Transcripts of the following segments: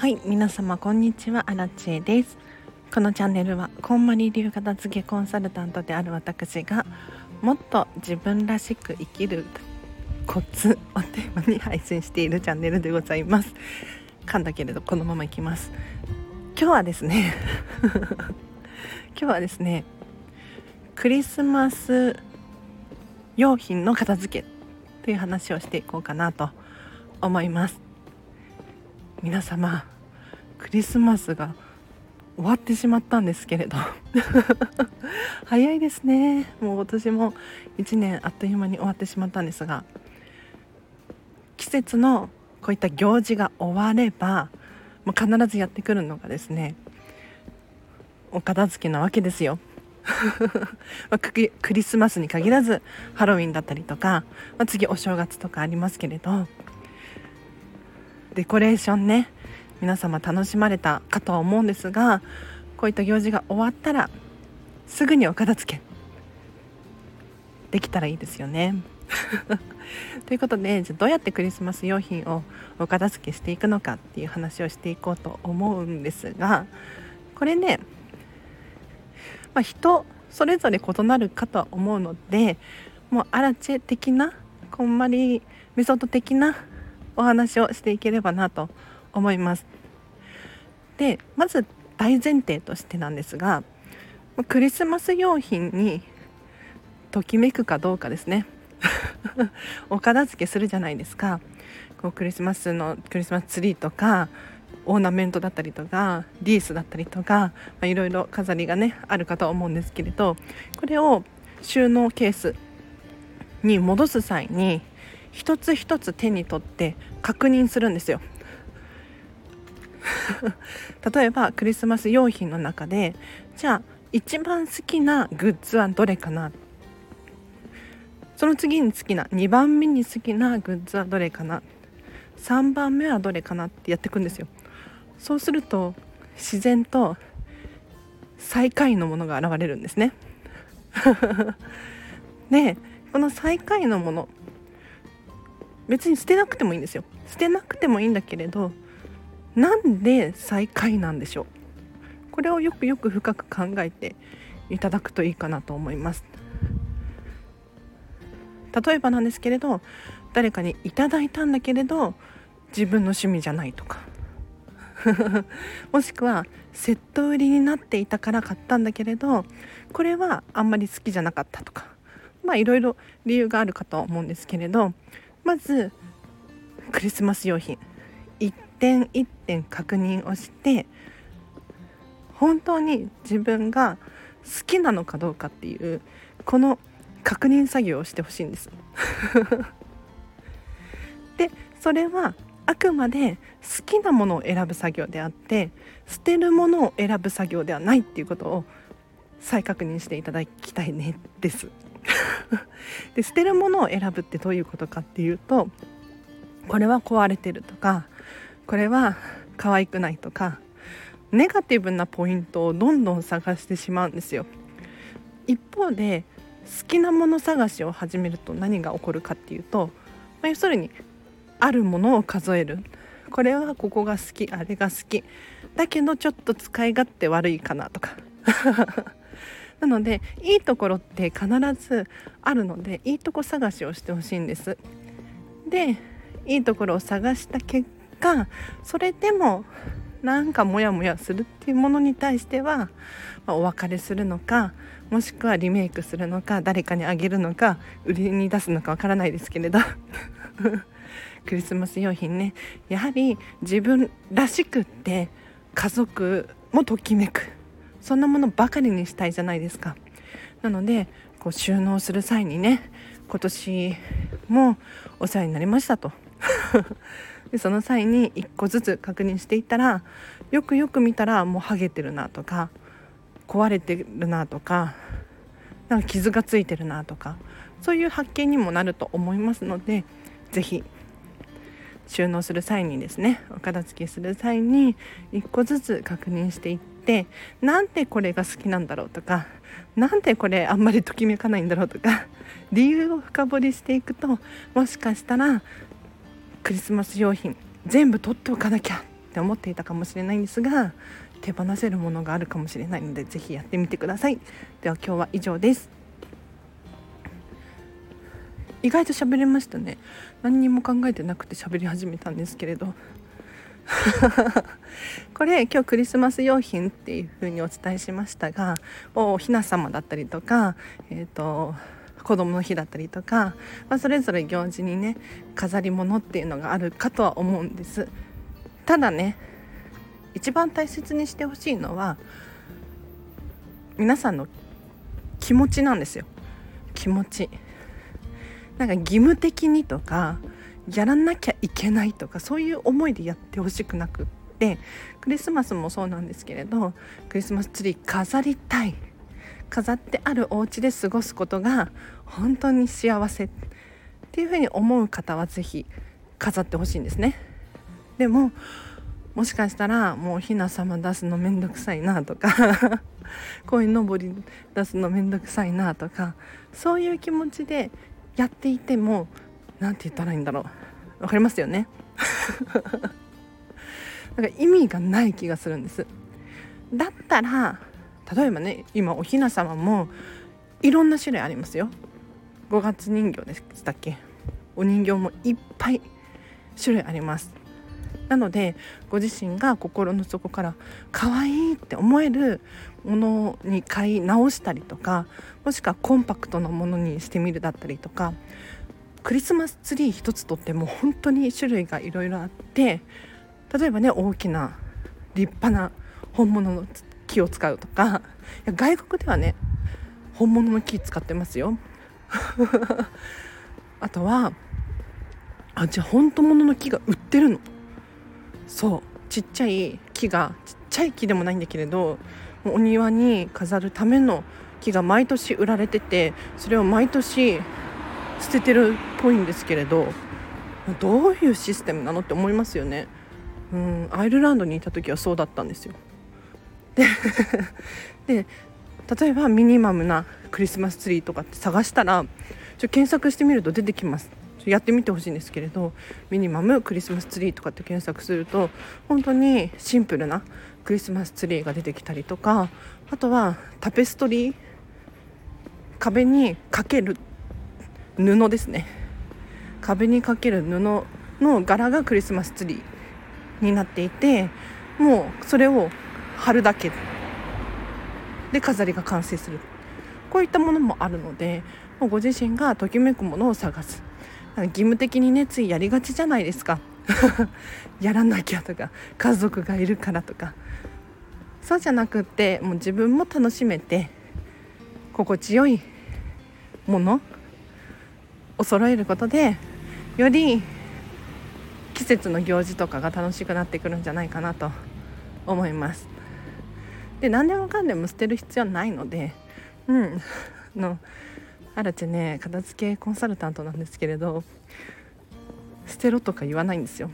はい皆様こんにちはアラチェです。このチャンネルはこんまり流片付けコンサルタントである私がもっと自分らしく生きるコツをテーマに配信しているチャンネルでございます。噛んだけれどこのままいきます。今日はですね 今日はですねクリスマス用品の片付けという話をしていこうかなと思います。皆様クリスマスが終わってしまったんですけれど。早いですね。もう今年も1年あっという間に終わってしまったんですが季節のこういった行事が終わればもう必ずやってくるのがですねお片付けなわけですよ。ま、クリスマスに限らずハロウィンだったりとか、まあ、次お正月とかありますけれどデコレーションね皆様楽しまれたかとは思うんですがこういった行事が終わったらすぐにお片付けできたらいいですよね。ということでじゃどうやってクリスマス用品をお片付けしていくのかっていう話をしていこうと思うんですがこれね、まあ、人それぞれ異なるかとは思うのでもうアラチェ的なこんまりメソッド的なお話をしていければなと思います。でまず大前提としてなんですがクリスマス用品にときめくかどうかですね お片付けするじゃないですかこうクリスマスのクリスマスツリーとかオーナメントだったりとかリースだったりとか、いろいろ飾りがねあるかと思うんですけれどこれを収納ケースに戻す際に一つ一つ手に取って確認するんですよ。例えばクリスマス用品の中でじゃあ一番好きなグッズはどれかな？その次に好きな2番目に好きなグッズはどれかな？3番目はどれかな？ってやっていくんですよ。そうすると自然と最下位のものが現れるんですね。でこの最下位のもの別に捨てなくてもいいんですよ。捨てなくてもいいんだけれどなんで最下位なんでしょう。これをよくよく深く考えていただくといいかなと思います。例えばなんですけれど誰かにいただいたんだけれど自分の趣味じゃないとか。もしくはセット売りになっていたから買ったんだけれどこれはあんまり好きじゃなかったとか。まあいろいろ理由があるかと思うんですけれどまずクリスマス用品。一点一点確認をして本当に自分が好きなのかどうかっていうこの確認作業をしてほしいんです。でそれはあくまで好きなものを選ぶ作業であって捨てるものを選ぶ作業ではないっていうことを再確認していただきたいねです。で捨てるものを選ぶってどういうことかっていうとこれは壊れてるとかこれは可愛くないとかネガティブなポイントをどんどん探してしまうんですよ。一方で好きなもの探しを始めると何が起こるかっていうと、まあ、要するにあるものを数える。これはここが好きあれが好き。だけどちょっと使い勝手悪いかなとか。なのでいいところって必ずあるのでいいとこ探しをしてほしいんです。でいいところを探した結果それでもなんかモヤモヤするっていうものに対しては、お別れするのかもしくはリメイクするのか誰かにあげるのか売りに出すのかわからないですけれど。クリスマス用品ね。やはり自分らしくって家族もときめく。そんなものばかりにしたいじゃないですか。なのでこう収納する際にね今年もお世話になりましたと。でその際に1個ずつ確認していったらよくよく見たらもうハゲてるなとか壊れてるなとかなんか傷がついてるなとかそういう発見にもなると思いますので是非収納する際にですねお片付けする際に1個ずつ確認していってなんでこれが好きなんだろうとかなんでこれあんまりときめかないんだろうとか 理由を深掘りしていくともしかしたらクリスマス用品全部取っておかなきゃっって思っていたかもしれないんですが手放せるものがあるかもしれないので是非やってみてください。では今日は以上です。意外と喋れましたね。何にも考えてなくて喋り始めたんですけれど。これ今日クリスマス用品っていう風にお伝えしましたがおひな様だったりとかえっ、ー、と子供の日だったりとか、まあ、それぞれ行事にね飾り物っていうのがあるかとは思うんです。ただね一番大切にしてほしいのは皆さんの気持ちなんですよ。気持ち。なんか義務的にとかやらなきゃいけないとかそういう思いでやってほしくなくってクリスマスもそうなんですけれどクリスマスツリー飾りたい飾ってあるお家で過ごすことが本当に幸せっていうふうに思う方は是非飾ってほしいんですね。でももしかしたらもうひな様出すのめんどくさいなとかこういうのぼり出すのめんどくさいなとかそういう気持ちでやっていても何て言ったらいいんだろう。分かりますよね？なんか意味がない気がするんです。だったら例えばね今おひな様もいろんな種類ありますよ。5月人形でしたっけ？お人形もいっぱい種類あります。なのでご自身が心の底から可愛いって思えるものに買い直したりとかもしくはコンパクトなものにしてみるだったりとかクリスマスツリー一つとっても本当に種類がいろいろあって例えばね大きな立派な本物の木を使うとかいや外国ではね本物の木使ってますよ。あとはあじゃあ本当物の木が売ってるの。そうちっちゃい木がちっちゃい木でもないんだけれどお庭に飾るための木が毎年売られててそれを毎年捨ててるっぽいんですけれどどういうシステムなのって思いますよね。うんアイルランドにいた時はそうだったんですよ。で で例えばミニマムなクリスマスツリーとかって探したらちょ検索してみると出てきます。やってみてほしいんですけれどミニマムクリスマスツリーとかって検索すると本当にシンプルなクリスマスツリーが出てきたりとかあとはタペストリー壁にかける布ですね。壁にかける布の柄がクリスマスツリーになっていてもうそれを貼るだけで飾りが完成する。こういったものもあるのでもうご自身がときめくものを探す。義務的にねついやりがちじゃないですか。やらなきゃとか家族がいるからとか。そうじゃなくってもう自分も楽しめて心地よいものを揃えることでより季節の行事とかが楽しくなってくるんじゃないかなと思います。で何でもかんでも捨てる必要ないのでうんのあらちね片付けコンサルタントなんですけれど捨てろとか言わないんですよ。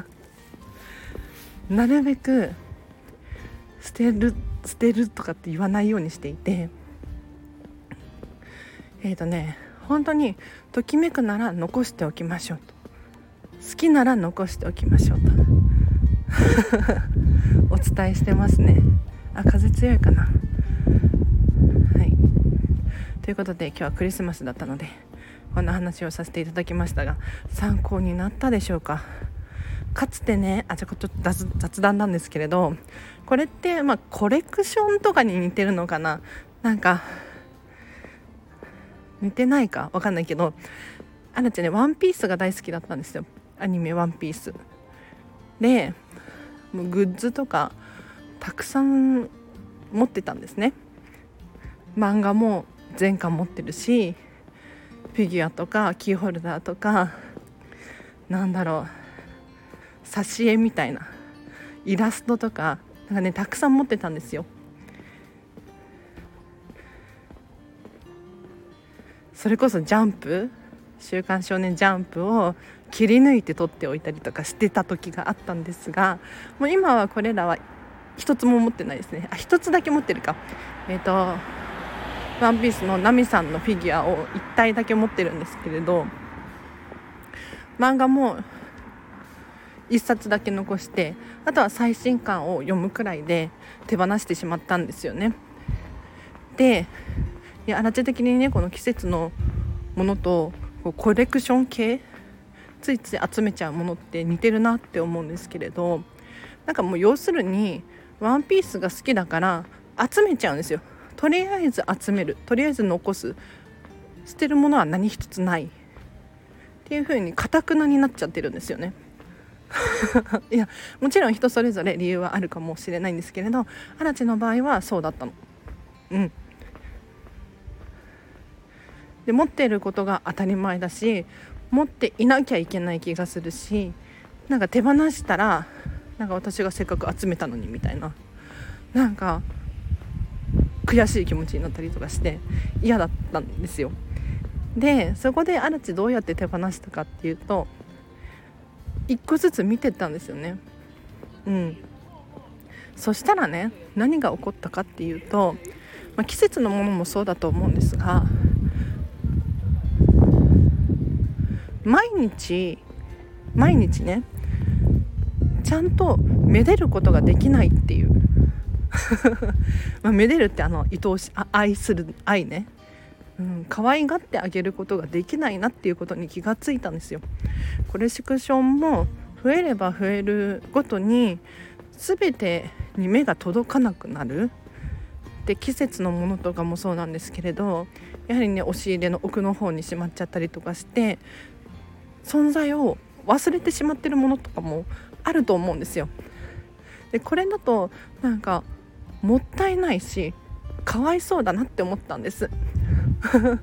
なるべく捨てる捨てるとかって言わないようにしていてえっ、ー、とね本当にときめくなら残しておきましょうと。好きなら残しておきましょうと。お伝えしてますね。あ風強いかな。はい。ということで今日はクリスマスだったのでこんな話をさせていただきましたが参考になったでしょうか？かつてねあちょっと雑談なんですけれどこれってまあコレクションとかに似てるのかな？なんか似てないか？わかんないけど。あらちゃんねワンピースが大好きだったんですよ。アニメ「ワンピース。でもうグッズとかたくさん持ってたんですね。漫画も全巻持ってるしフィギュアとかキーホルダーとかなんだろう挿絵みたいなイラストとかなんかねたくさん持ってたんですよ。それこそジャンプ「週刊少年ジャンプ」を切り抜いて撮っておいたりとかしてた時があったんですがもう今はこれらは一つも持ってないですねあ一つだけ持ってるかえっ、ー、とワンピースのナミさんのフィギュアを1体だけ持ってるんですけれど漫画も1冊だけ残してあとは最新刊を読むくらいで手放してしまったんですよね。でいやあらち的にねこの季節のものとコレクション系ついつい集めちゃうものって似てるなって思うんですけれどなんかもう要するにワンピースが好きだから集めちゃうんですよ。とりあえず集める。とりあえず残す。捨てるものは何一つない。っていう風にかたくなになっちゃってるんですよね。いやもちろん人それぞれ理由はあるかもしれないんですけれどアラチの場合はそうだったの。うん。で持っていることが当たり前だし持っていなきゃいけない気がするしなんか手放したらなんか私がせっかく集めたのにみたいな。なんか悔しい気持ちになったりとかして嫌だったんですよ。でそこでアラチどうやって手放したかっていうと一個ずつ見てったんですよね。うん。そしたらね何が起こったかっていうと、まあ、季節のものもそうだと思うんですが毎日毎日ねちゃんとめでることができないっていう。まあめでるってあの愛おし愛する愛ね、うん、可愛がってあげることができないなっていうことに気がついたんですよ。コレクションも増えれば増えるごとに全てに目が届かなくなる。で季節のものとかもそうなんですけれどやはりね押し入れの奥の方にしまっちゃったりとかして存在を忘れてしまってるものとかもあると思うんですよ。でこれだとなんかもったいないしかわいそうだなって思ったんです。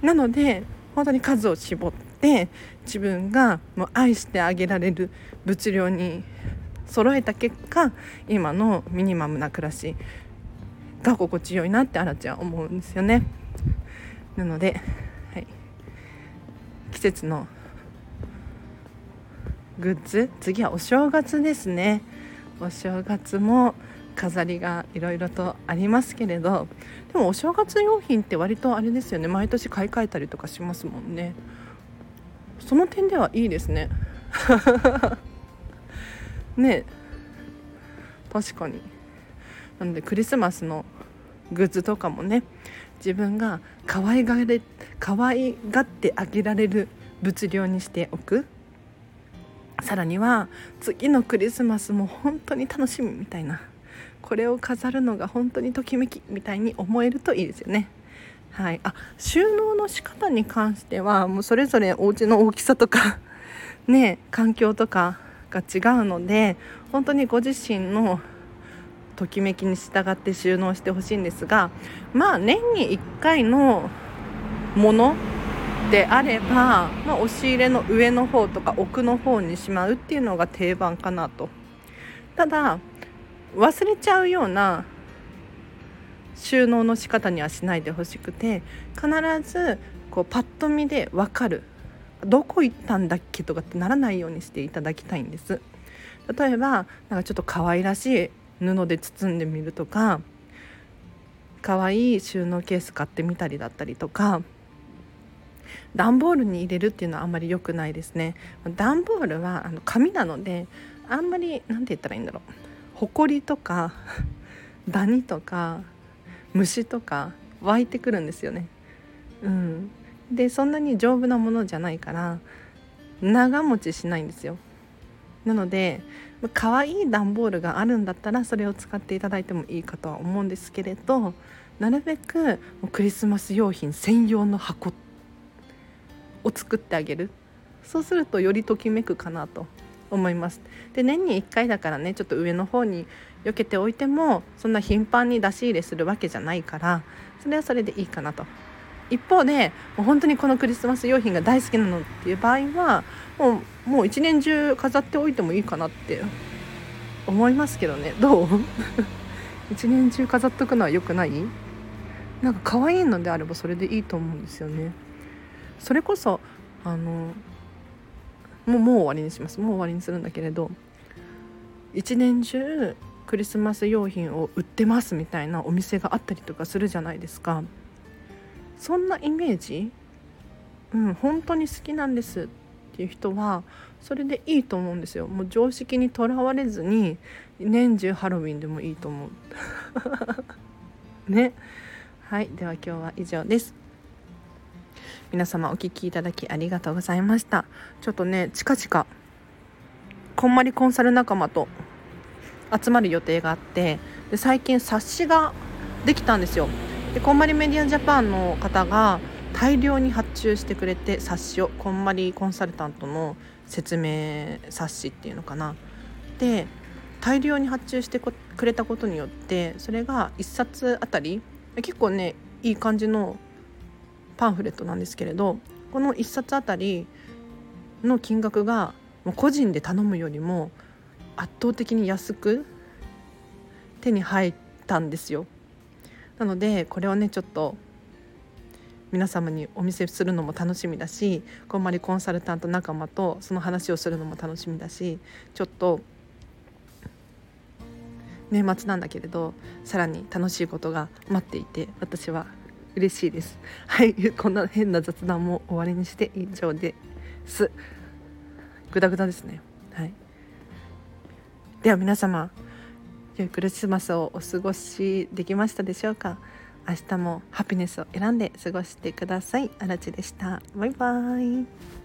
なので本当に数を絞って自分がもう愛してあげられる物量に揃えた結果今のミニマムな暮らしが心地よいなってあらちゃん思うんですよね。なので節のグッズ？次はお正月ですね。お正月も飾りがいろいろとありますけれど。でもお正月用品って割とあれですよね。毎年買い替えたりとかしますもんね。その点ではいいですね。ね。確かに。なのでクリスマスのグッズとかもね。自分が可愛がれ可愛がってあげられる物量にしておく。さらには次のクリスマスも本当に楽しみみたいな。これを飾るのが本当にときめきみたいに思えるといいですよね。はい、あ収納の仕方に関してはもうそれぞれお家の大きさとか ね環境とかが違うので本当にご自身のときめきに従って収納してほしいんですがまあ年に1回のものであれば、まあ、押し入れの上の方とか奥の方にしまうっていうのが定番かなと。ただ忘れちゃうような収納の仕方にはしないでほしくて必ずこうパッと見で分かるどこ行ったんだっけとかってならないようにしていただきたいんです。例えばなんかちょっと可愛らしい布で包んでみるとか可愛い収納ケース買ってみたりだったりとか段ボールに入れるっていうのはあんまり良くないですね。段ボールはあの紙なのであんまり何て言ったらいいんだろう。ほこりとか ダニとか虫とか湧いてくるんですよね。うん。でそんなに丈夫なものじゃないから長持ちしないんですよ。なので可愛い段ボールがあるんだったらそれを使っていただいてもいいかとは思うんですけれどなるべくクリスマス用品専用の箱を作ってあげる。そうするとよりときめくかなと思います。で年に1回だからねちょっと上の方に避けておいてもそんな頻繁に出し入れするわけじゃないからそれはそれでいいかなと一方でもう本当にこのクリスマス用品が大好きなのっていう場合はもうもう一年中飾っておいてもいいかなって思いますけどね。どう？一年中飾っとくのは良くない？なんか可愛いのであればそれでいいと思うんですよね。それこそあのもうもう終わりにします。もう終わりにするんだけれど一年中クリスマス用品を売ってますみたいなお店があったりとかするじゃないですか。そんなイメージ？うん本当に好きなんですっていう人はそれでいいと思うんですよ。もう常識にとらわれずに年中ハロウィンでもいいと思う。ね。はいでは今日は以上です。皆様お聴きいただきありがとうございました。ちょっとね近々こんまりコンサル仲間と集まる予定があってで最近冊子ができたんですよ。でこんまりメディアジャパンの方が大量に発注してくれて冊子をこんまりコンサルタントの説明冊子っていうのかなで大量に発注してくれたことによってそれが1冊あたり結構ねいい感じのパンフレットなんですけれどこの1冊あたりの金額が個人で頼むよりも圧倒的に安く手に入ったんですよ。なのでこれをねちょっと皆様にお見せするのも楽しみだしこんまりコンサルタント仲間とその話をするのも楽しみだしちょっと年末なんだけれどさらに楽しいことが待っていて私は嬉しいです。はいこんな変な雑談も終わりにして以上です。グダグダですね。はい。では皆様良いクリスマスをお過ごしできましたでしょうか？明日もハピネスを選んで過ごしてください。あらちでした。バイバイ。